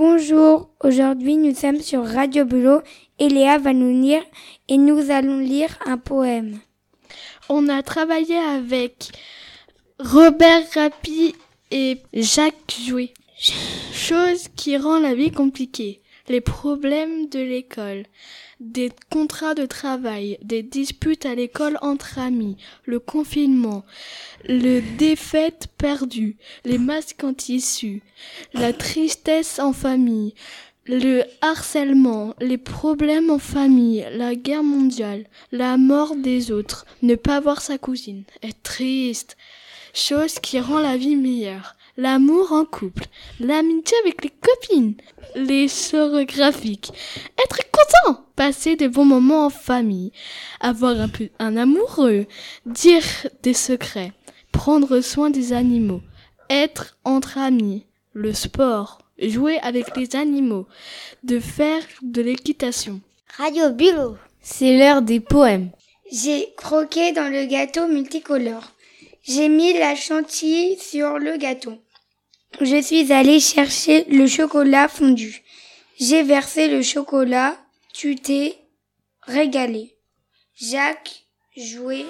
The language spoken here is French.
Bonjour, aujourd'hui nous sommes sur Radio Bulot et va nous lire et nous allons lire un poème. On a travaillé avec Robert Rapi et Jacques Jouet. Chose qui rend la vie compliquée. Les problèmes de l'école, des contrats de travail, des disputes à l'école entre amis, le confinement, le défaite perdu, les masques en tissu, la tristesse en famille, le harcèlement, les problèmes en famille, la guerre mondiale, la mort des autres, ne pas voir sa cousine, être triste, chose qui rend la vie meilleure, l'amour en couple, l'amitié avec les copines, les sorts graphiques, être content, passer des bons moments en famille, avoir un, peu, un amoureux, dire des secrets, prendre soin des animaux, être entre amis, le sport, jouer avec les animaux, de faire de l'équitation. Radio Bulot. C'est l'heure des poèmes. J'ai croqué dans le gâteau multicolore. J'ai mis la chantilly sur le gâteau. Je suis allé chercher le chocolat fondu. J'ai versé le chocolat. Tu t'es régalé. Jacques jouait